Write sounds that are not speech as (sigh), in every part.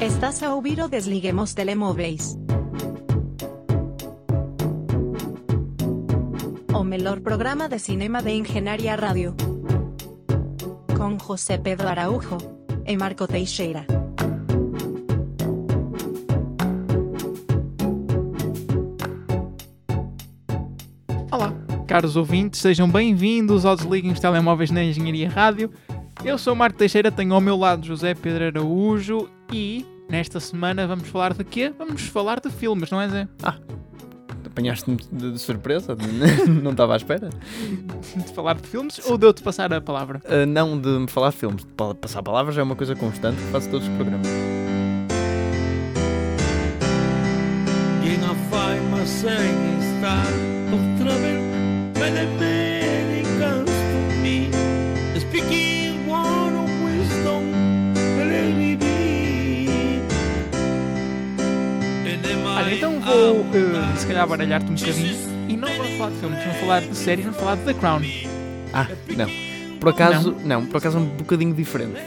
Estás a ouvir o Desliguemos Telemóveis. O melhor programa de cinema de Engenharia Rádio. Com José Pedro Araújo e Marco Teixeira. Olá, caros ouvintes, sejam bem-vindos ao Desliguem os Telemóveis na Engenharia Rádio. Eu sou Marco Teixeira, tenho ao meu lado José Pedro Araújo e nesta semana vamos falar de quê? Vamos falar de filmes, não é Zé? Apanhaste-me de, de surpresa, (laughs) não estava à espera. De falar de filmes ou de eu te passar a palavra? Ah, não de me falar de filmes, de pa- passar palavras é uma coisa constante que faço todos os programas. Llega fama sem estar calhar baralhar-te um bocadinho e não vamos falar de filmes, vamos falar de séries, vamos falar de The Crown. Ah, não. Por acaso, não, por acaso é um bocadinho diferente.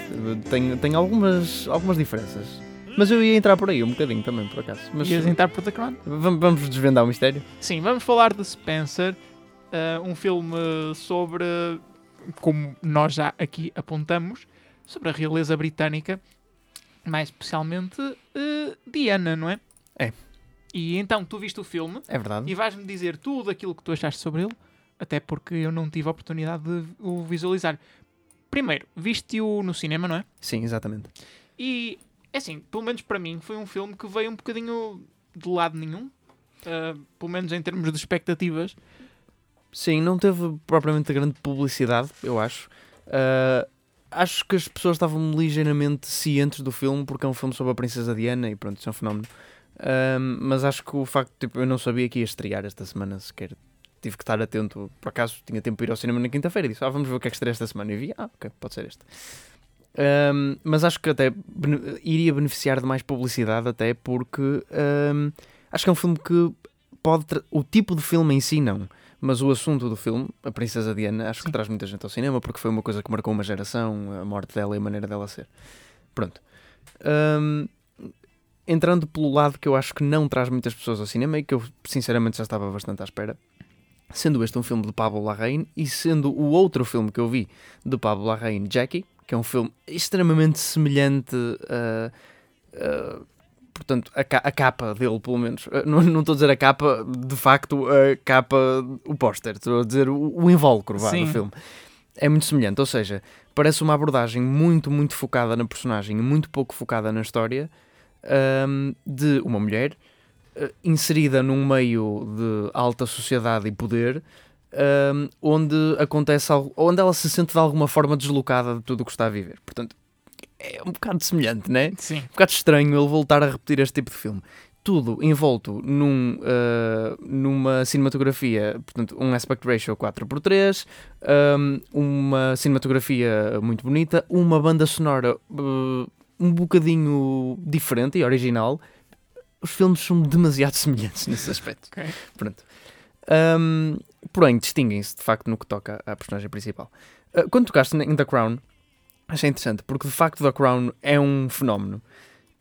Tem, tem algumas, algumas diferenças. Mas eu ia entrar por aí um bocadinho também, por acaso. Mas Ias entrar por The Crown? vamos, vamos desvendar o mistério? Sim, vamos falar de Spencer, eh, um filme sobre, como nós já aqui apontamos, sobre a realeza britânica, mais especialmente eh, Diana, não é? É. E então, tu viste o filme É verdade. e vais-me dizer tudo aquilo que tu achaste sobre ele, até porque eu não tive a oportunidade de o visualizar. Primeiro, viste-o no cinema, não é? Sim, exatamente. E, é assim, pelo menos para mim, foi um filme que veio um bocadinho de lado nenhum. eh, pelo menos em termos de expectativas. Sim, não teve propriamente grande publicidade, eu acho. Ah, acho que as pessoas estavam ligeiramente cientes do filme, porque é um filme sobre a Princesa Diana e pronto, isso é um fenómeno. Ah, mas acho que o facto, tipo, eu não sabia que ia estrear esta semana sequer. Tive que estar atento, por acaso tinha tempo para ir ao cinema na quinta-feira e disse: Ah, vamos ver o que é que estreia esta semana. E vi: Ah, ok, pode ser este. Ahm, mas acho que até bene- iria beneficiar de mais publicidade, até porque ahm, acho que é um filme que pode. O tipo de filme em si, não. Mas o assunto do filme, a Princesa Diana, acho Sim. que traz muita gente ao cinema porque foi uma coisa que marcou uma geração, a morte dela e a maneira dela ser. Pronto. Ahm, entrando pelo lado que eu acho que não traz muitas pessoas ao cinema e que eu sinceramente já estava bastante à espera, sendo este um filme de Pablo Larraín e sendo o outro filme que eu vi de Pablo Larraín, Jackie, que é um filme extremamente semelhante a. a- portanto, a, ca- a capa dele, pelo menos. Uh, Não, não estou a dizer a capa, de facto, a capa, o póster. Estou a dizer o, o invólucro vá, do filme. É muito semelhante, ou seja, parece uma abordagem muito, muito focada na personagem e muito pouco focada na história ahm, de uma mulher eh, inserida num meio de alta sociedade e poder ahm, onde acontece algo, onde ela se sente de alguma forma deslocada de tudo o que está a viver. Portanto, é um bocado semelhante, né? Sim. um bocado estranho ele voltar a repetir este tipo de filme. Tudo envolto num, uh, numa cinematografia, portanto, um aspect ratio 4x3, um, uma cinematografia muito bonita, uma banda sonora uh, um bocadinho diferente e original. Os filmes são demasiado (laughs) semelhantes nesse aspecto. Ok. Pronto. Um, porém, distinguem-se de facto no que toca à personagem principal. Uh, quando tocaste em The Crown, achei interessante, porque de facto The Crown é um fenómeno.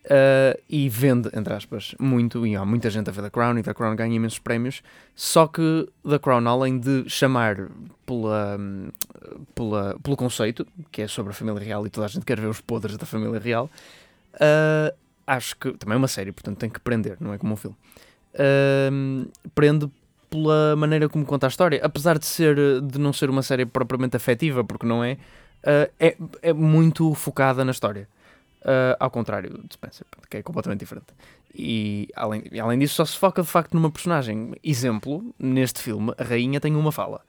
Uh, e vende, entre aspas, muito, e há muita gente a ver The Crown, e The Crown ganha imensos prémios. Só que The Crown, além de chamar pela, pela, pelo conceito, que é sobre a família real e toda a gente quer ver os podres da família real, uh, acho que também é uma série, portanto tem que prender, não é como um filme. Uh, prende pela maneira como conta a história, apesar de ser de não ser uma série propriamente afetiva, porque não é, uh, é, é muito focada na história. Uh, ao contrário de Spencer, que é completamente diferente. E além, além disso, só se foca de facto numa personagem. Exemplo, neste filme, a rainha tem uma fala.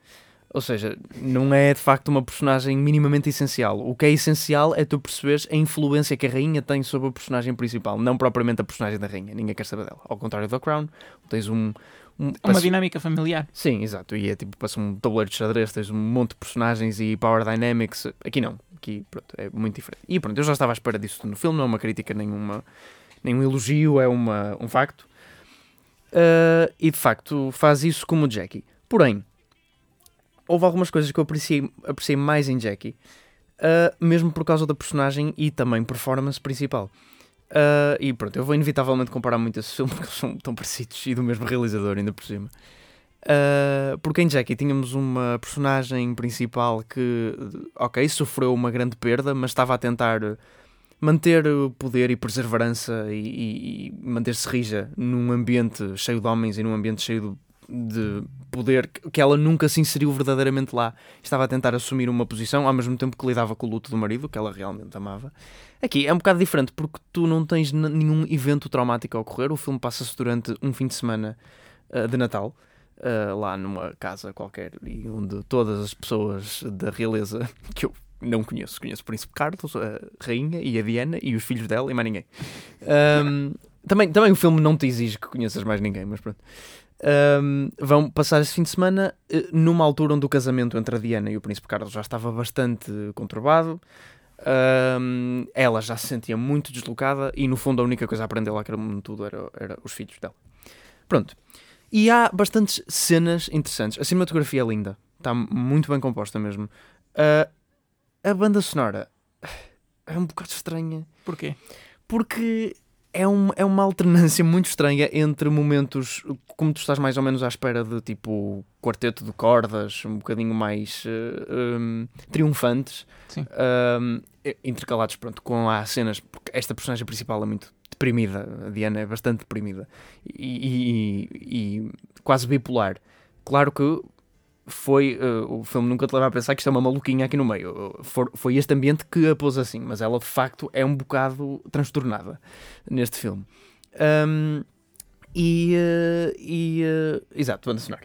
Ou seja, não é de facto uma personagem minimamente essencial. O que é essencial é tu perceberes a influência que a rainha tem sobre a personagem principal, não propriamente a personagem da rainha. Ninguém quer saber dela. Ao contrário da Crown, tens um. um Uma parece- dinâmica familiar. Sim, exato. E é tipo, passa um tabuleiro de xadrez, tens um monte de personagens e power dynamics. Aqui não. Aqui, pronto, é muito diferente. E pronto, eu já estava à espera disso no filme, não é uma crítica, nenhuma, nenhum elogio, é uma, um facto. Ah, e de facto faz isso como Jackie. Porém, houve algumas coisas que eu apreciei, apreciei mais em Jackie, ah, mesmo por causa da personagem e também performance principal. Ah, e pronto, eu vou inevitavelmente comparar muito esse filme (laughs) porque eles são tão parecidos e do mesmo realizador, ainda por cima. Ah, porque em Jackie tínhamos uma personagem principal que, ok, sofreu uma grande perda, mas estava a tentar manter o poder e perseverança e, e- manter-se rija num ambiente cheio de homens e num ambiente cheio de, de poder que- ela nunca se inseriu verdadeiramente lá. Estava a tentar assumir uma posição ao mesmo tempo que lidava com o luto do marido, que ela realmente amava. Aqui é um bocado diferente porque tu não tens nenhum evento traumático a ocorrer. O filme passa-se durante um fim de semana ah, de Natal. Ah, lá numa casa qualquer e onde todas as pessoas da realeza (laughs) que eu não conheço, conheço o Príncipe Carlos, a Rainha e a Diana e os filhos dela e mais ninguém. Ahm, também, também o filme não te exige que conheças mais ninguém, mas pronto. Ahm, vão passar esse fim de semana eh, numa altura onde o casamento entre a Diana e o Príncipe Carlos já estava bastante conturbado. Ahm, ela já se sentia muito deslocada e, no fundo, a única coisa a aprender lá aquele mundo tudo era, era os filhos dela. Pronto. E há bastantes cenas interessantes. A cinematografia é linda. Está muito bem composta mesmo. Ah, a banda sonora é um bocado estranha Porquê? porque é, um, é uma alternância (laughs) muito estranha entre momentos como tu estás mais ou menos à espera de tipo quarteto de cordas, um bocadinho mais eh, um, triunfantes, e- intercalados pronto, com as cenas, porque esta personagem principal é muito deprimida, a Diana é bastante deprimida e, e- e quase bipolar. Claro que foi eh, o filme nunca te leva a pensar que isto é uma maluquinha aqui no meio. For- foi este ambiente que a pôs assim, mas ela de facto é um bocado transtornada neste filme. Ahm, e, eh, e eh, exato, banda sonora.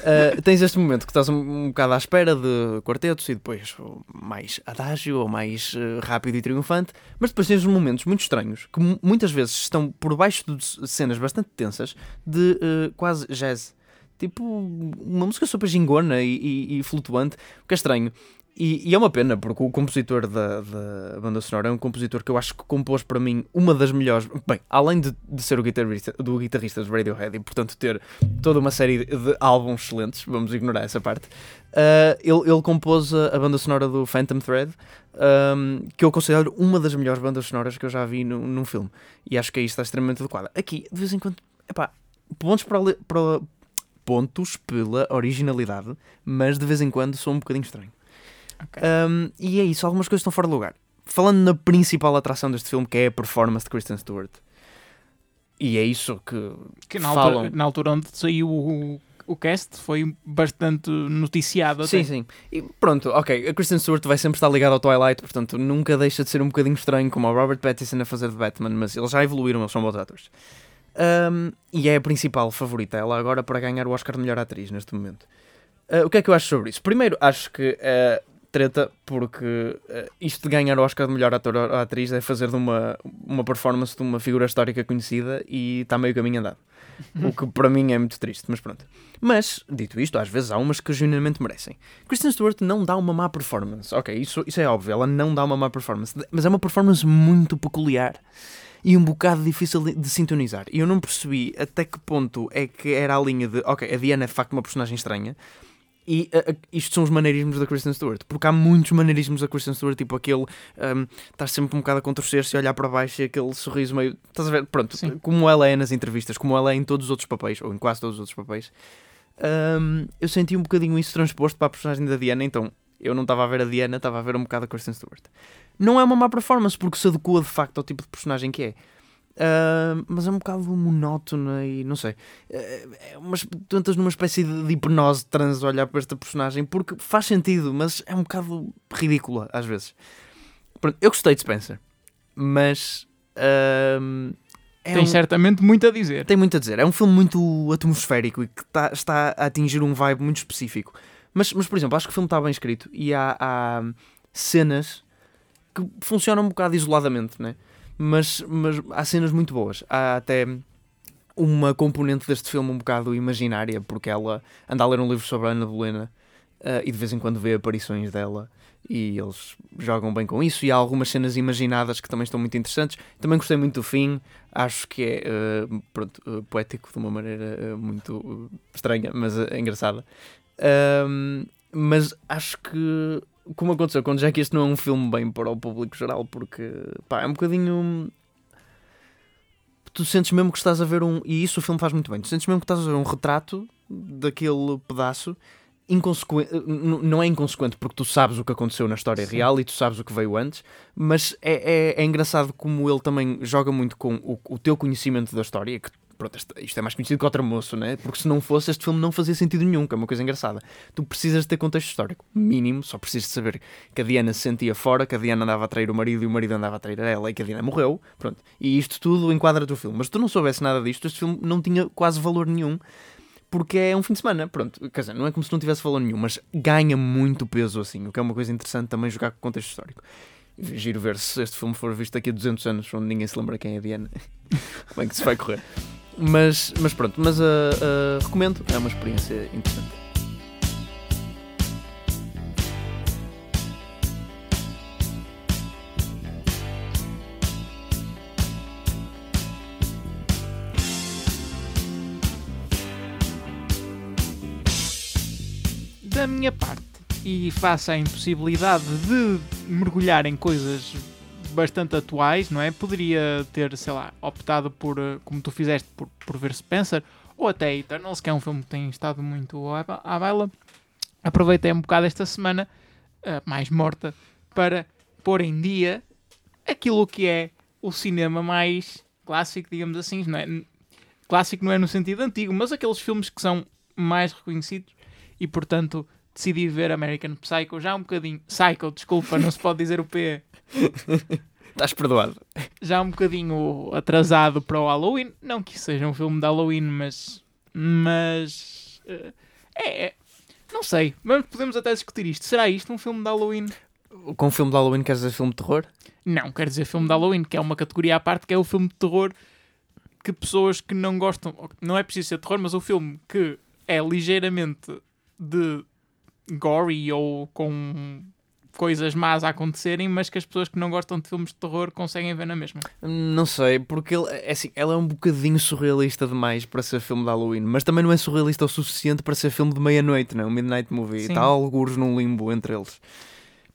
Uh, tens este momento que estás um, um bocado à espera de quartetos e depois mais adágio ou mais eh, rápido e triunfante, mas depois tens momentos muito estranhos que mu- muitas vezes estão por baixo de cenas bastante tensas de eh, quase jazz. Tipo, uma música super gingona e, e- e flutuante, o que é estranho. E, e é uma pena, porque o compositor da, da banda sonora é um compositor que eu acho que compôs para mim uma das melhores. Bem, além de, de ser o guitarrista, do guitarrista de Radiohead e, portanto, ter toda uma série de álbuns excelentes, vamos ignorar essa parte. ah, ele, ele compôs a, a banda sonora do Phantom Thread, ahm, que eu considero uma das melhores bandas sonoras que eu já vi num, num filme. E acho que aí está extremamente adequada. Aqui, de vez em quando, epá, pontos para, para- pontos pela originalidade, mas de vez em quando sou um bocadinho estranho. Ok. Um, e é isso, algumas coisas estão fora de lugar. Falando na principal atração deste filme, que é a performance de Kristen Stewart. E é isso que, Que na falam. altura, na altura onde saiu o, o cast foi bastante noticiado. Sim, até. sim. E pronto, ok. A Kristen Stewart vai sempre estar ligada ao Twilight, portanto nunca deixa de ser um bocadinho estranho como o Robert Pattinson a fazer de Batman, mas eles já evoluíram, eles são bons atores. Um, e é a principal favorita, ela agora para ganhar o Oscar de melhor atriz neste momento. Uh, o que é que eu acho sobre isso? Primeiro, acho que é treta porque uh, isto de ganhar o Oscar de melhor ator ou atriz é fazer de uma, uma performance de uma figura histórica conhecida e está meio caminho andado. (laughs) o que para mim é muito triste, mas pronto. Mas, dito isto, às vezes há umas que genuinamente merecem. Kristen Stewart não dá uma má performance. Ok, isso, isso é óbvio, ela não dá uma má performance, mas é uma performance muito peculiar e um bocado difícil de, de sintonizar. E eu não percebi até que ponto é que era a linha de, ok, a Diana é de facto uma personagem estranha. E uh, isto são os maneirismos da Kristen Stewart, porque há muitos maneirismos da Kristen Stewart, tipo aquele um, estar sempre um bocado a contorcer-se e olhar para baixo e aquele sorriso meio. Estás a ver? Pronto, Sim. como ela é nas entrevistas, como ela é em todos os outros papéis, ou em quase todos os outros papéis, um, eu senti um bocadinho isso transposto para a personagem da Diana, então eu não estava a ver a Diana, estava a ver um bocado a Kristen Stewart. Não é uma má performance, porque se adequa de facto ao tipo de personagem que é. Ah, mas é um bocado monótona e não sei. É, é umas, tu entras numa espécie de, de hipnose trans a olhar para esta personagem porque faz sentido, mas é um bocado ridícula às vezes. Pronto, eu gostei de Spencer, mas ah, é Tem um- certamente muito a dizer. tem muito a dizer. É um filme muito atmosférico e que tá- está a atingir um vibe muito específico. Mas, mas por exemplo, acho que o filme está bem escrito e há, há cenas que funcionam um bocado isoladamente, né? Mas, mas há cenas muito boas. Há até uma componente deste filme um bocado imaginária, porque ela anda a ler um livro sobre a Ana Bolena eh, e de vez em quando vê aparições dela e eles jogam bem com isso. E há algumas cenas imaginadas que também estão muito interessantes. Também gostei muito do fim, acho que é eh, pronto, eh, poético de uma maneira muito estranha, mas engraçada. Mas acho que, como aconteceu com Jack, este não é um filme bem para o público geral, porque pá, é um bocadinho. tu sentes mesmo que estás a ver um. E isso o filme faz muito bem. Tu sentes mesmo que estás a ver um retrato daquele pedaço. Inconsequente, não é inconsequente porque tu sabes o que aconteceu na história Sim. real e tu sabes o que veio antes, mas é, é, é engraçado como ele também joga muito com o, o teu conhecimento da história. Que, pronto, isto- é mais conhecido que o Tramoço, né? porque se não fosse, este filme não fazia sentido nenhum, que é uma coisa engraçada. Tu precisas de ter contexto histórico, mínimo, só precisas de saber que a Diana se sentia fora, que a Diana andava a trair o marido e o marido andava a trair ela e que a Diana morreu, pronto. E isto tudo enquadra-te o filme. Mas se tu não soubesse nada disto, este filme não tinha quase valor nenhum, porque é um fim de semana, pronto. Quer dizer, não é como se não tivesse valor nenhum, mas ganha muito peso assim, o que é uma coisa interessante também jogar com contexto histórico. Giro ver se este filme for visto daqui a 200 anos, onde ninguém se lembra quem é a Diana, (laughs) como é que se vai correr. Mas, mas pronto, mas ah, ah, recomendo, é uma experiência interessante. Da minha parte, e face à impossibilidade de mergulhar em coisas bastante atuais, não é? Poderia ter, sei lá, optado por, eh, como tu fizeste, por, por ver Spencer, ou até Eternals, que é um filme que tem estado muito à, ba- à baila. Aproveitei um bocado esta semana, eh, mais morta, para pôr em dia aquilo que é o cinema mais clássico, digamos assim, não é? Clássico não é no sentido antigo, mas aqueles filmes que são mais reconhecidos e portanto decidi ver American Psycho já um bocadinho. Psycho, desculpa, não se pode dizer o P. (laughs) Estás perdoado. Já um bocadinho atrasado para o Halloween. Não que isso seja um filme de Halloween, mas. Mas. eh, É. é não sei, mas podemos até discutir isto. Será isto um filme de Halloween? Com o filme de Halloween queres dizer filme de terror? Não, quero dizer filme de Halloween, que é uma categoria à parte, que é o filme de terror que pessoas que não gostam, não é preciso ser terror, mas o filme que é ligeiramente de gory ou com coisas más a acontecerem, mas que as pessoas que não gostam de filmes de terror conseguem ver na mesma. Não sei, porque ele, é assim, ela é um bocadinho surrealista demais para ser filme de Halloween, mas também não é surrealista o suficiente para ser filme de meia-noite, não? é? Um Midnight Movie. Está algures num limbo entre eles.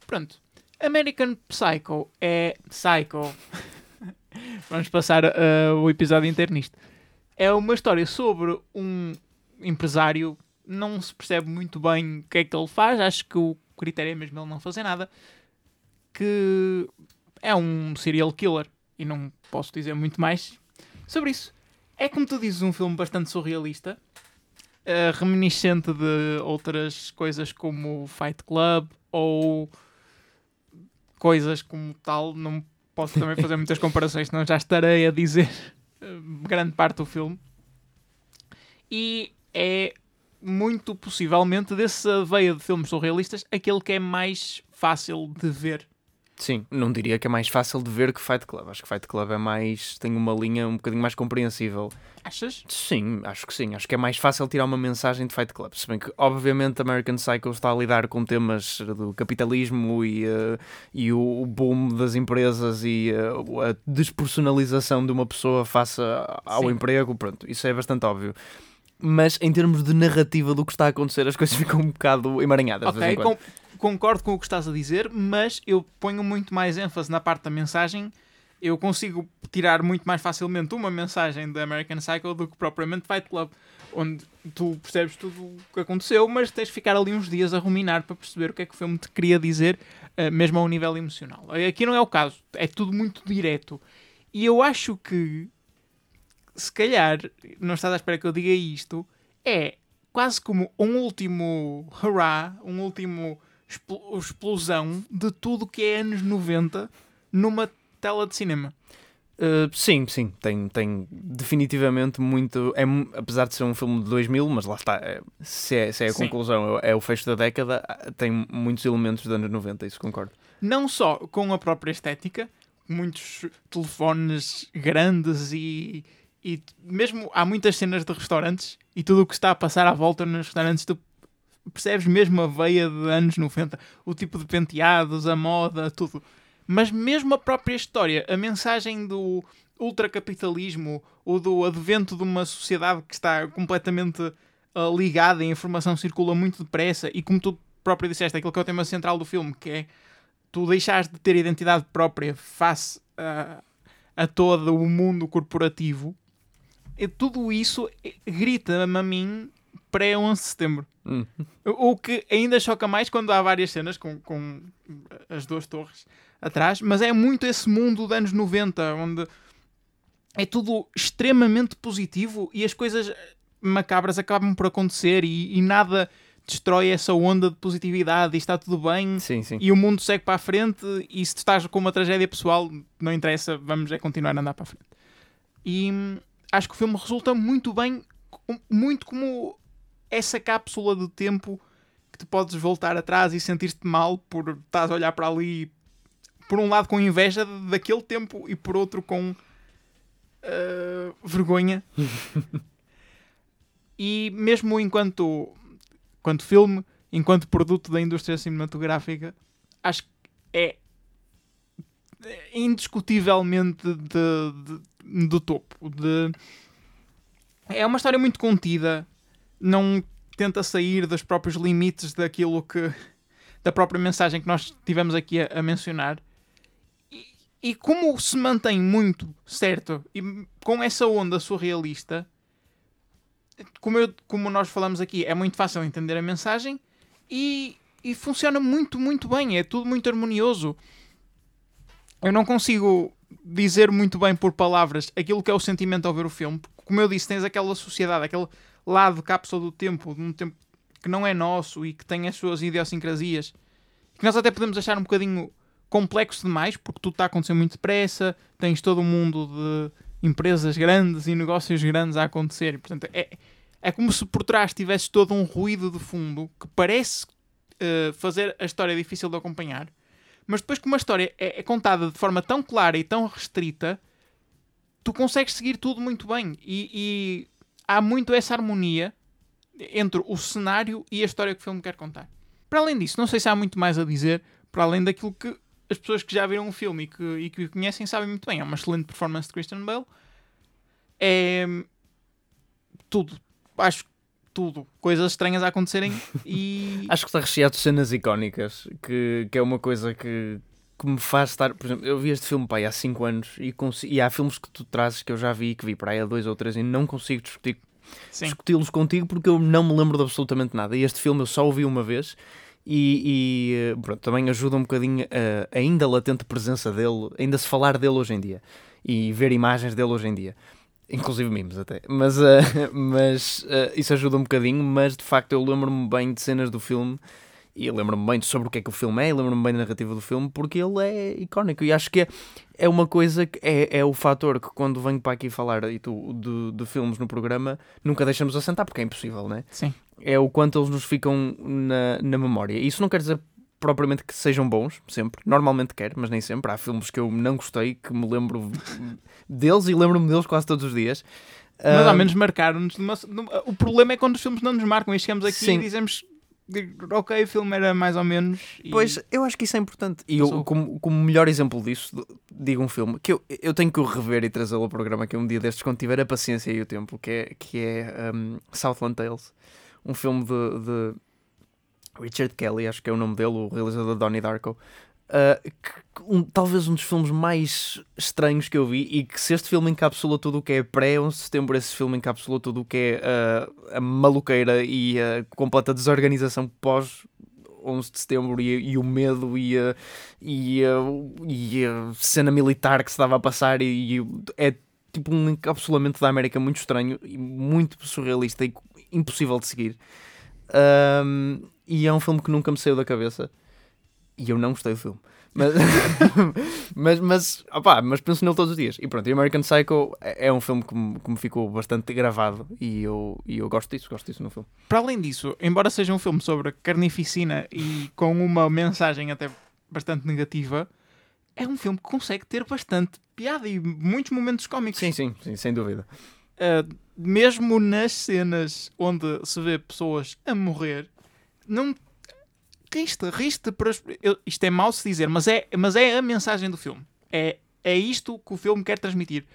Pronto. American Psycho é Psycho. (laughs) Vamos passar uh, o episódio inteiro nisto. É uma história sobre um empresário. Não se percebe muito bem o que é que ele faz. Acho que o critério é mesmo ele não fazer nada. Que é um serial killer. E não posso dizer muito mais sobre isso. É como tu dizes, um filme bastante surrealista. uh, reminiscente de outras coisas como Fight Club ou coisas como tal, não posso também fazer muitas comparações, senão já estarei a dizer eh, grande parte do filme. E é muito possivelmente dessa veia de filmes surrealistas aquele que é mais fácil de ver. Sim, não diria que é mais fácil de ver que Fight Club. Acho que Fight Club é mais. tem uma linha um bocadinho mais compreensível. Achas? Sim, acho que sim. Acho que é mais fácil tirar uma mensagem de Fight Club. Se bem que, obviamente, American Psycho está a lidar com temas do capitalismo e, eh, e o boom das empresas e eh, a despersonalização de uma pessoa face ao Sim. emprego. Pronto, isso é bastante óbvio. Mas em termos de narrativa do que está a acontecer, as coisas (laughs) ficam um bocado emaranhadas. Ok, com- concordo com o que estás a dizer, mas eu ponho muito mais ênfase na parte da mensagem. Eu consigo tirar muito mais facilmente uma mensagem da American Psycho do que propriamente Fight Club, onde tu percebes tudo o que aconteceu, mas tens de ficar ali uns dias a ruminar para perceber o que é que o filme te queria dizer, eh, mesmo ao nível emocional. Aqui não é o caso, é tudo muito direto. E eu acho que, se calhar, não estás à espera que eu diga isto, é quase como um último hurrah, um último expl- explosão de tudo que é anos 90 numa tela de cinema. Uh, sim, sim, tem, tem definitivamente muito. É, apesar de ser um filme de 2000, mas lá está, é- se, é, se é a Sim. conclusão, é, é o fecho da década, ah, tem muitos elementos dos anos 90, isso concordo. Não só com a própria estética, muitos telefones grandes e, e mesmo há muitas cenas de restaurantes e tudo o que está a passar à volta nos restaurantes, tu percebes mesmo a veia de anos 90, o tipo de penteados, a moda, tudo. Mas mesmo a própria história, a mensagem do ultracapitalismo ou do advento de uma sociedade que está completamente ah, ligada e a informação circula muito depressa e como tu próprio disseste, aquilo que é o tema central do filme, que é tu deixares de ter identidade própria face a, a todo o mundo corporativo, e tudo isso grita-me a mim pré-11 de setembro. Hum. O que ainda choca mais quando há várias cenas com, com as duas torres atrás, mas é muito esse mundo dos anos 90, onde é tudo extremamente positivo e as coisas macabras acabam por acontecer e, e nada destrói essa onda de positividade e está tudo bem Sim, sim. e o mundo segue para a frente e se estás com uma tragédia pessoal, não interessa, vamos é continuar a andar para a frente. E hum, acho que o filme resulta muito bem, muito como essa cápsula do tempo que tu podes voltar atrás e sentir-te mal por estás a olhar para ali, por um lado com inveja daquele tempo e por outro com ah, vergonha. (laughs) e mesmo enquanto, enquanto filme, enquanto produto da indústria cinematográfica, acho que é indiscutivelmente de, de- do topo. De... É uma história muito contida, não tenta sair dos próprios limites daquilo que. da própria mensagem que nós tivemos aqui a, a mencionar. E, e como se mantém muito certo e com essa onda surrealista, como, eu- como nós falamos aqui, é muito fácil entender a mensagem e, e funciona muito, muito bem. É tudo muito harmonioso. Eu não consigo dizer muito bem por palavras aquilo que é o sentimento ao ver o filme. porque, Como eu disse, tens aquela sociedade, aquele lado cápsula do tempo, de um tempo que não é nosso e que tem as suas idiosincrasias, que nós até podemos achar um bocadinho complexo demais, porque tudo está a acontecer muito depressa, tens todo um mundo de empresas grandes e negócios grandes a acontecer. E, portanto, é, é como se por trás tivesse todo um ruído de fundo que parece eh, fazer a história difícil de acompanhar, mas depois que uma história é, é contada de forma tão clara e tão restrita, tu consegues seguir tudo muito bem. E, e há muito essa harmonia entre o cenário e a história que o filme quer contar. Para além disso, não sei se há muito mais a dizer, para além daquilo que as pessoas que já viram o filme e que, e que o conhecem sabem muito bem. É uma excelente performance de Christian Bale. É tudo. Acho que tudo. Coisas estranhas a acontecerem (laughs) e. Acho que está recheado de cenas icónicas, que, que é uma coisa que, que me faz estar. Por exemplo, eu vi este filme pai, há 5 anos e, e há filmes que tu trazes que eu já vi, que vi para aí há 2 ou 3 e não consigo discutir discuti-los contigo porque eu não me lembro de absolutamente nada. E este filme eu só o vi uma vez e, e, eh, pronto, também ajuda um bocadinho a ainda latente presença dele, ainda se falar dele hoje em dia e ver imagens dele hoje em dia. Inclusive memes até. Mas, eh, (laughs) mas eh, isso ajuda um bocadinho, mas de facto eu lembro-me bem de cenas do filme e lembro-me bem sobre o que é que o filme é, lembro-me bem da narrativa do filme, porque ele é icónico. E acho que é, é uma coisa que é, é o fator que quando venho para aqui falar e tu, de, de filmes no programa, nunca deixamos assentar, porque é impossível, né? Sim. É o quanto eles nos ficam na, na memória. Isso não quer dizer propriamente que sejam bons, sempre. Normalmente quer, mas nem sempre. Há filmes que eu não gostei, que me lembro deles e lembro-me deles quase todos os dias. Mas Ah, ao menos marcaram-nos. uma- O problema é quando os filmes não nos marcam e chegamos aqui Sim. e dizemos ok, o filme era mais ou menos. e- Pois, eu acho que isso é importante. E eu, como, como melhor exemplo disso, digo um filme que eu, eu tenho que o rever e trazê-lo ao programa que um dia destes, quando tiver a paciência e o tempo, que é, que é um, Southland Tales, um filme de, de Richard Kelly, acho que é o nome dele, o realizador de Donnie Darko. uh, que- um- talvez um dos filmes mais estranhos que eu vi e que se este filme encapsula tudo o que é pré-11 de setembro, esse filme encapsula tudo o que é uh, a maluqueira e a completa desorganização pós 11 de setembro e, e o medo e e, e a cena militar que se estava a passar e, e é tipo um encapsulamento da América muito estranho e muito surrealista e impossível de seguir Um, e é um filme que nunca me saiu da cabeça. E eu não gostei do filme. Mas, (laughs) mas, mas, opá, mas penso nele todos os dias. E pronto, e American Psycho é é um filme que me, que me ficou bastante gravado. E eu, e eu gosto disso, gosto disso no filme. Para além disso, embora seja um filme sobre carnificina e com uma mensagem até bastante negativa, é um filme que consegue ter bastante piada e muitos momentos cómicos. sim, sim, sim sem dúvida. Uh, mesmo nas cenas onde se vê pessoas a morrer, não riste, riste para eu- isto é mau se dizer, mas é, mas é a mensagem do filme. É, é isto que o filme quer transmitir.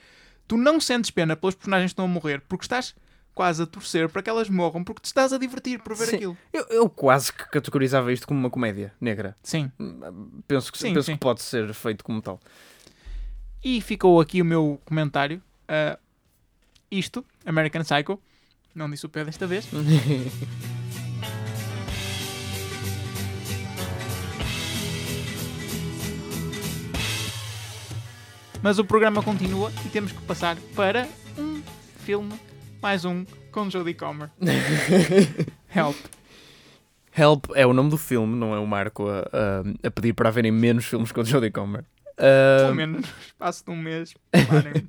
Tu não sentes pena pelas personagens que estão a morrer porque estás quase a torcer para que elas morram porque te estás a divertir por ver Sim. aquilo. Eu, eu quase que categorizava isto como uma comédia negra. Sim. Penso que, Sim, penso sim. que pode ser feito como tal. E ficou aqui o meu comentário. Uh, isto, American Psycho. Não disse o pé desta vez. (laughs) Mas o programa continua e temos que passar para um filme, mais um, com Jodie Comer. (laughs) Help. Help é o nome do filme, não é o Marco a, a, a pedir para verem menos filmes com Jodie Comer. Pelo Uh, menos no espaço de um mês. (laughs) Parem,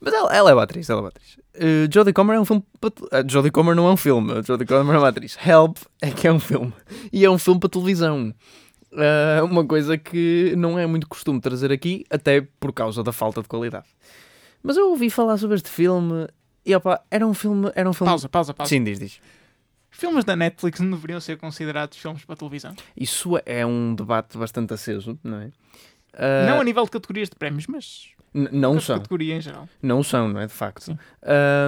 mas ela, ela é uma atriz, ela é uma atriz. Uh, Jodie Comer é um filme. uh, Jodie Comer não é um filme, Jodie Comer é uma atriz. Help é que é um filme. E é um filme para televisão. Uh, uma coisa que não é muito costume trazer aqui, até por causa da falta de qualidade. Mas eu ouvi falar sobre este filme e opa, era um filme. Era um filme. Pausa, pausa, pausa. Sim, diz, diz. Filmes da Netflix não deveriam ser considerados filmes para televisão. Isso é um debate bastante aceso, não é? Uh, Não a nível de categorias de prémios, mas não são. categoria em geral. Não são, não é? De facto.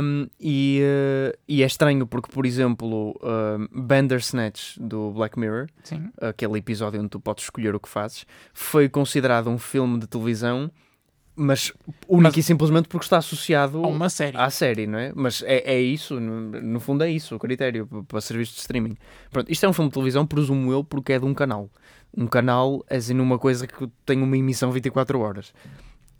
Um, e, uh, e é estranho porque, por exemplo, um, Bandersnatch do Black Mirror, Sim. aquele episódio onde tu podes escolher o que fazes, foi considerado um filme de televisão, mas único Mas- e simplesmente porque está associado Ou uma série. à série, não é? Mas é, é isso, no, no fundo é isso o critério para serviços de streaming. Pronto, isto é um filme de televisão, presumo eu, porque é de um canal. Um canal, assim, uma coisa que tem uma emissão 24 horas.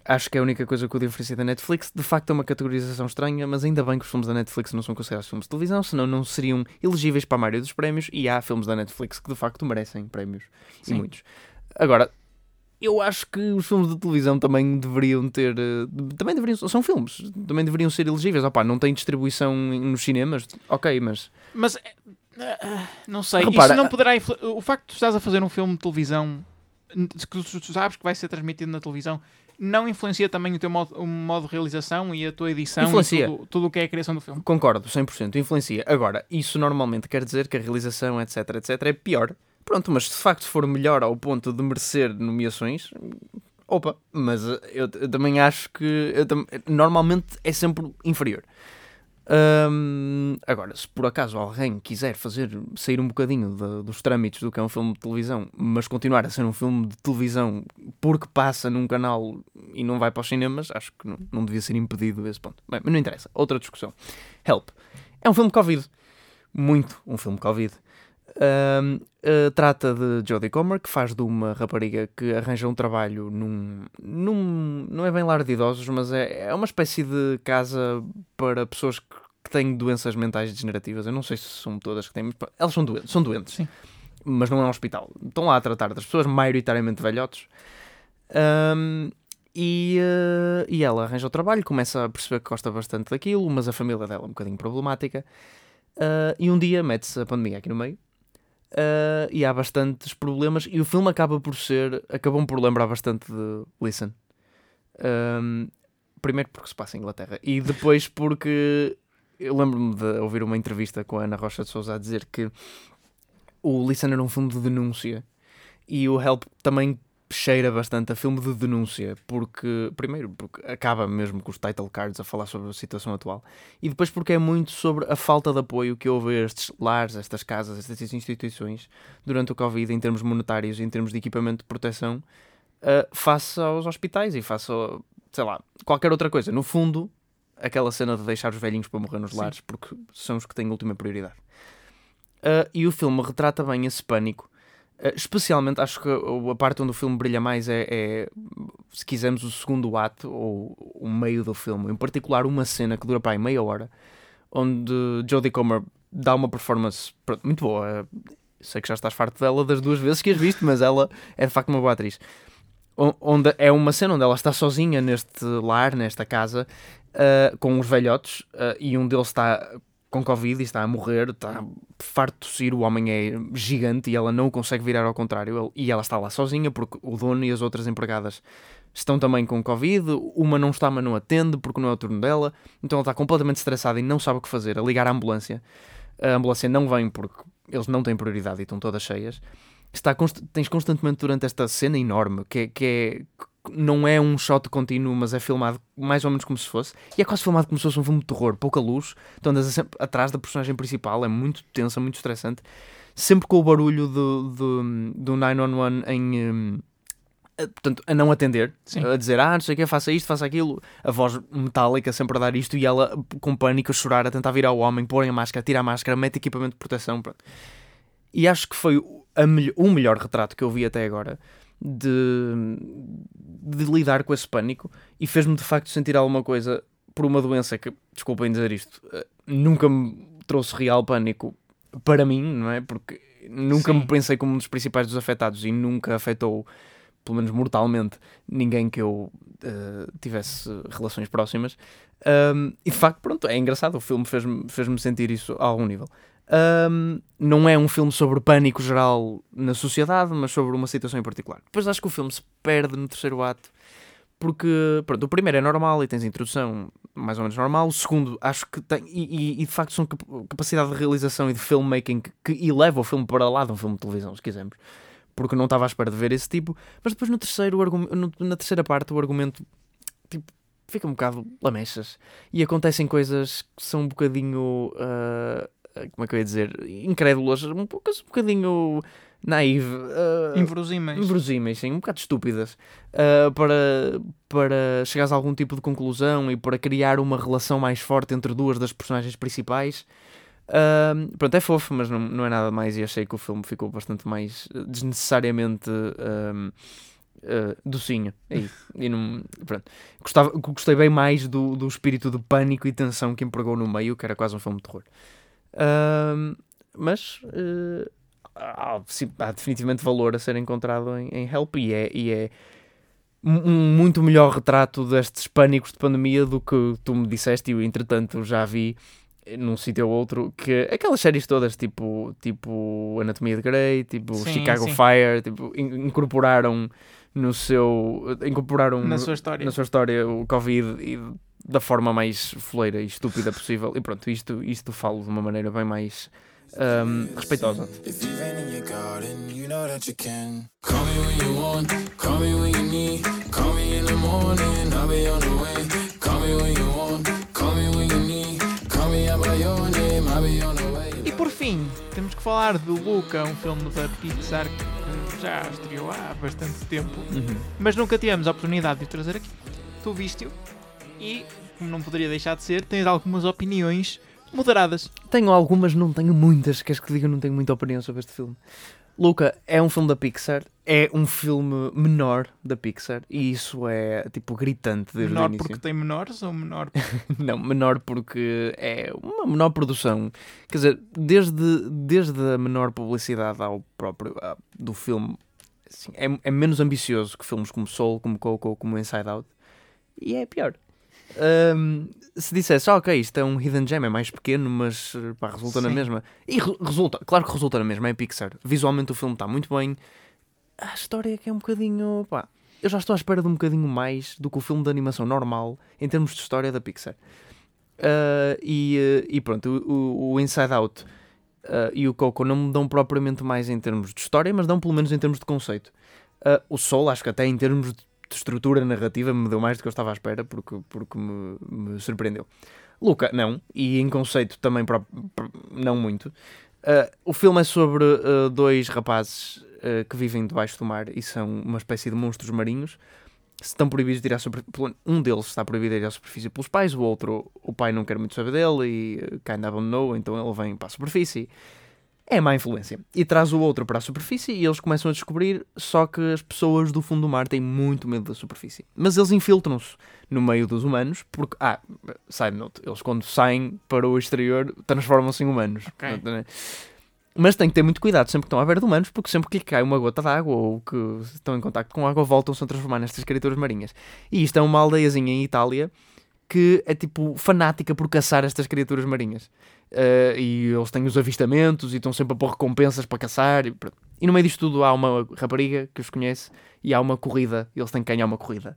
Acho que é a única coisa que o diferencia da Netflix. De facto, é uma categorização estranha, mas ainda bem que os filmes da Netflix não são considerados filmes de televisão, senão não seriam elegíveis para a maioria dos prémios. E há filmes da Netflix que de facto merecem prémios. E Sim. muitos. Agora, eu acho que os filmes de televisão também deveriam ter. eh, Também deveriam. São filmes. Também deveriam ser elegíveis. Opá, não tem distribuição nos cinemas. Ok, mas. Mas eh, ah, não sei, Repara, isso não poderá o facto de tu estás a fazer um filme de televisão que tu sabes que vai ser transmitido na televisão não influencia também o teu modo, o modo de realização e a tua edição Influencia. e tudo, o que é a criação do filme. Concordo, 100%. Influencia. Agora, isso normalmente quer dizer que a realização, etc, etc, é pior. Pronto, mas se de facto for melhor ao ponto de merecer nomeações. Opa, mas eu, eu também acho que eu normalmente é sempre inferior. Hum, agora, se por acaso alguém quiser fazer sair um bocadinho de- dos trâmites do que é um filme de televisão, mas continuar a ser um filme de televisão porque passa num canal e não vai para os cinemas, acho que não, não devia ser impedido esse ponto. Bem, mas não interessa. Outra discussão. Help. É um filme Covid. Muito um filme Covid. Hum, eh, trata de Jodie Comer, que faz de uma rapariga que arranja um trabalho num, num. Não é bem lar de idosos, mas é, é uma espécie de casa para pessoas que, que têm doenças mentais degenerativas. Eu não sei se são todas que têm, elas são doentes. São doentes. Sim. Mas não é um hospital. Estão lá a tratar das pessoas, maioritariamente velhotes. Hum, e, eh, e ela arranja o trabalho, começa a perceber que gosta bastante daquilo, mas a família dela é um bocadinho problemática. Uh, e um dia mete-se a pandemia aqui no meio. Uh, e há bastantes problemas. E o filme acaba por ser. Acabam por lembrar bastante de Listen. Um, primeiro porque se passa em Inglaterra. E depois porque. Eu lembro-me de ouvir uma entrevista com a Ana Rocha de Souza a dizer que o Listen era um filme de denúncia. E o Help também cheira bastante a filme de denúncia, porque, primeiro, porque acaba mesmo com os title cards a falar sobre a situação atual, e depois porque é muito sobre a falta de apoio que houve a estes lares, estas casas, estas instituições durante o Covid, em termos monetários em termos de equipamento de proteção, uh, face aos hospitais e face, a, sei lá, qualquer outra coisa. No fundo, aquela cena de deixar os velhinhos para morrer nos Sim. lares, porque são os que têm última prioridade. Uh, e o filme retrata bem esse pânico. Uh, especialmente, acho que a parte onde o filme brilha mais é, é, se quisermos, o segundo ato ou o meio do filme. Em particular, uma cena que dura para aí meia hora, onde Jodie Comer dá uma performance muito boa. Sei que já estás farto dela das duas vezes que as viste, mas ela é de facto uma boa atriz. Onde é uma cena onde ela está sozinha neste lar, nesta casa, uh, com os velhotes, uh, e um deles está com Covid e está a morrer, está farto de tossir, o homem é gigante e ela não o consegue virar ao contrário, e ela está lá sozinha porque o dono e as outras empregadas estão também com Covid, uma não está, mas não atende porque não é o turno dela, então ela está completamente estressada e não sabe o que fazer, a ligar à ambulância. A ambulância não vem porque eles não têm prioridade e estão todas cheias. Está const- tens constantemente durante esta cena enorme, que, é- que é, não é um shot contínuo, mas é filmado mais ou menos como se fosse, e é quase filmado como se fosse um filme de terror, pouca luz, tu andas sempre atrás da personagem principal, é muito tensa, muito estressante, sempre com o barulho do, do, do 911 em, hum, a- portanto, a não atender, Sim. a dizer, ah, não sei o que, faça isto, faça aquilo, a voz metálica sempre a dar isto e ela com pânico a chorar, a tentar virar o homem, pôr a máscara, tirar a máscara, mete equipamento de proteção, pronto. E acho que foi a melhor- o melhor retrato que eu vi até agora de, de lidar com esse pânico e fez-me de facto sentir alguma coisa por uma doença que, desculpem dizer isto, eh, nunca me trouxe real pânico para mim, não é? Porque nunca Sim. me pensei como um dos principais dos afetados e nunca afetou, pelo menos mortalmente, ninguém que eu eh, tivesse relações próximas. Ahm, e de facto, pronto, é engraçado. O filme fez-me fez sentir isso a algum nível. Ahm, não é um filme sobre pânico geral na sociedade, mas sobre uma situação em particular. Depois acho que o filme se perde no terceiro ato, porque pronto, o primeiro é normal e tens a introdução mais ou menos normal. O segundo, acho que tem, e, e- e de facto são cap- capacidade de realização e de filmmaking que, eleva o filme para lá de um filme de televisão, se quisermos. Porque não estava à espera de ver esse tipo. Mas depois no terceiro, no- na terceira parte, o argumento tipo, fica um bocado lamechas. E acontecem coisas que são um bocadinho. ah, como é que eu ia dizer? Incrédulas, um, pouco- um bocadinho naive. ah, Inverosímeis. inverosímeis, sim, um bocado estúpidas, ah, para, para chegares a algum tipo de conclusão e para criar uma relação mais forte entre duas das personagens principais. Ah, pronto, é fofo, mas não, não é nada mais e achei que o filme ficou bastante mais eh, desnecessariamente ah, docinho. É isso. (laughs) E não, pronto. Gostava, gostei bem mais do, do espírito de pânico e tensão que empregou no meio, que era quase um filme de terror. Mas eh, há, há definitivamente valor a ser encontrado em, em Help e é, e é um muito melhor retrato destes pânicos de pandemia do que tu me disseste e eu entretanto já vi num sítio ou outro que aquelas séries todas tipo, tipo Anatomia de Grey, tipo Sim, Chicago sim. Fire, tipo, in- incorporaram no seu incorporaram Na sua história. na sua história o Covid e da forma mais foleira e estúpida possível. E pronto, isto, isto falo de uma maneira bem mais ahm, respeitosa. If you've been in your garden, you know that you can. Call me when you want, call me when you need. Call me in the morning, I'll be on the way. Call me when you want, call me when you need. Call me out by your name, I'll be on the way. E por fim, temos que falar de Luca, um filme da Pixar que já estreou há bastante tempo, mas nunca tivemos a oportunidade de o trazer aqui. Tu viste-o e, como não poderia deixar de ser, tens algumas opiniões moderadas. Tenho algumas, não tenho muitas. Queres que diga? Não tenho muita opinião sobre este filme. Luca é um filme da Pixar, é um filme menor da Pixar e isso é tipo gritante desde menor o início. porque tem menores ou menor (laughs) Não, menor porque é uma menor produção. Quer dizer, desde, desde a menor publicidade ao próprio do filme, assim, é, é menos ambicioso que filmes como Soul, como Coco, como Inside Out. E é pior. Ahm, se dissesse, ah, ok, isto é um hidden gem, é mais pequeno, mas pá, resulta na Sim. mesma. E re- resulta, claro que resulta na mesma, é Pixar. Visualmente o filme está muito bem. A história é que é um bocadinho, pá, eu já estou à espera de um bocadinho mais do que o filme de animação normal em termos de história da Pixar. Ah, e, eh, e pronto, o, o- Inside Out ah, e o Coco não me dão propriamente mais em termos de história, mas dão pelo menos em termos de conceito. Ah, o Soul, acho que até em termos de estrutura narrativa me deu mais do que eu estava à espera, porque, porque me, me surpreendeu. Luca, não, e em conceito também pró- pró- não muito. Ah, o filme é sobre ah, dois rapazes ah, que vivem debaixo do mar e são uma espécie de monstros marinhos. Estão proibidos de ir à superfície. Um deles está proibido de ir à superfície pelos pais, o outro, o pai não quer muito saber dele e uh, kind of abandonou, então ele vem para a superfície. É má influência. E traz o outro para a superfície e eles começam a descobrir, só que as pessoas do fundo do mar têm muito medo da superfície. Mas eles infiltram-se no meio dos humanos, porque, ah, side note, eles quando saem para o exterior transformam-se em humanos. Ok. Portanto, né? Mas têm que ter muito cuidado sempre que estão à beira de humanos, porque sempre que lhe cai uma gota de água ou que estão em contacto com água, voltam-se a transformar nestas criaturas marinhas. E isto é uma aldeiazinha em Itália que é tipo fanática por caçar estas criaturas marinhas. Eh, e eles têm os avistamentos e estão sempre a pôr recompensas para caçar. E. E no meio disto tudo há uma rapariga que os conhece e há uma corrida. E eles têm que ganhar uma corrida.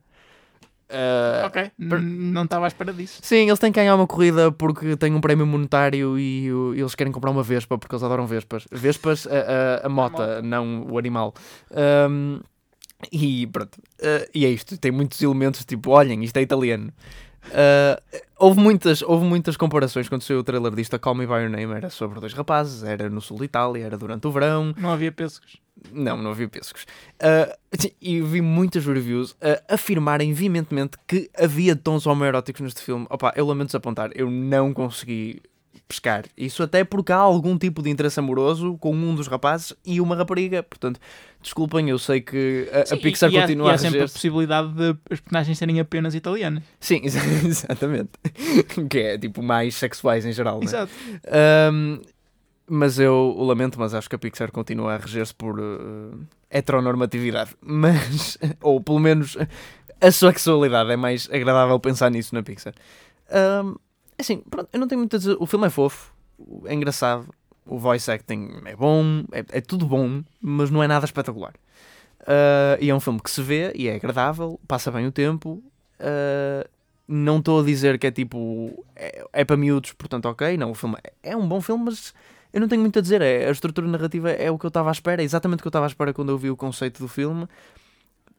Eh, Ok, n- não estava à espera disso. Sim, eles têm que ganhar uma corrida porque têm um prémio monetário e o- eles querem comprar uma Vespa porque eles adoram Vespas. Vespas, a, a, a mota, mota. não o animal. Ahm, e pronto. Ah, e é isto. Tem muitos elementos tipo, olhem, isto é italiano. Ah, houve, muitas, houve muitas comparações quando saiu o trailer disto. A Call Me By Your Name era sobre dois rapazes, era no sul de Itália, era durante o verão. Não havia pêssegos. Não, não vi Pêssegos. Sim, e vi muitas reviews a afirmarem veementemente que havia tons homoeróticos neste filme. Opa, eu lamento desapontar, eu não consegui pescar. Isso até porque há algum tipo de interesse amoroso com um dos rapazes e uma rapariga. Portanto, desculpem, eu sei que a, a Sim, Pixar e, e há- continua e há a sempre a possibilidade de as personagens serem apenas italianas. Sim, (laughs) ex- exatamente. que é tipo mais sexuais em geral, né? Exato. Ahm, mas eu o lamento, mas acho que a Pixar continua a reger-se por uh, heteronormatividade. Mas, (laughs) ou pelo menos a sexualidade, é mais agradável pensar nisso na Pixar. Ahm, assim, pronto, eu não tenho muito a dizer. O filme é fofo, é engraçado, o voice acting é bom, é, é tudo bom, mas não é nada espetacular. Ah, e é um filme que se vê e é agradável, passa bem o tempo. Ah, não estou a dizer que é tipo. É, é para miúdos, portanto, ok. Não, o filme é, é um bom filme, mas eu não tenho muito a dizer. É, a estrutura narrativa é o que eu estava à espera, é exatamente o que eu estava à espera quando eu vi o conceito do filme.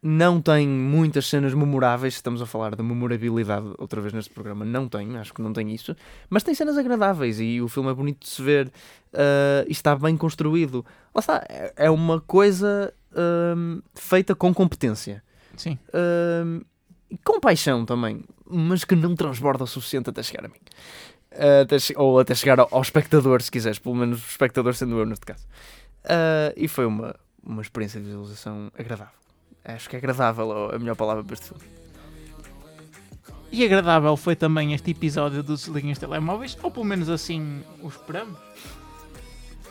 Não tem muitas cenas memoráveis, estamos a falar de memorabilidade outra vez neste programa. Não tem, acho que não tem isso. Mas tem cenas agradáveis e o filme é bonito de se ver ah, e está bem construído. Lá está, é- é uma coisa ahm, feita com competência. Sim. E com paixão também, mas que não transborda o suficiente até chegar a mim. Até ou até chegar ao, ao espectador, se quiseres, pelo menos o espectador sendo eu neste caso. Ah, e foi uma, uma experiência de visualização agradável. Acho que é agradável a melhor palavra para este filme. E agradável foi também este episódio dos Desliguem os Telemóveis, ou pelo menos assim o esperamos.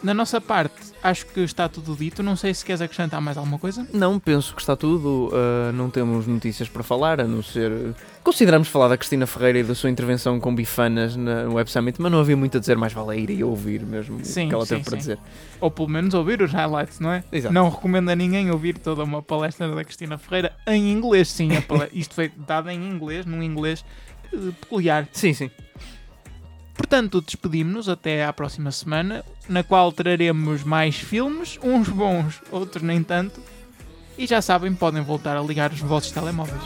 Na nossa parte, acho que está tudo dito. Não sei se queres acrescentar mais alguma coisa. Não, penso que está tudo. ah, não temos notícias para falar, a não ser. Consideramos falar da Cristina Ferreira e da sua intervenção com bifanas na- no Web Summit, mas não havia muito a dizer, mais vale ir e ouvir mesmo Sim, o que ela sim, teve para sim. dizer. Ou pelo menos ouvir os highlights, não é? Exato. Não recomendo a ninguém ouvir toda uma palestra da Cristina Ferreira em inglês, sim. (laughs) Isto foi dado em inglês, num inglês eh, peculiar. Sim, sim. Portanto, despedimos-nos até à próxima semana, na qual traremos mais filmes, uns bons, outros nem tanto. E já sabem, podem voltar a ligar os vossos telemóveis.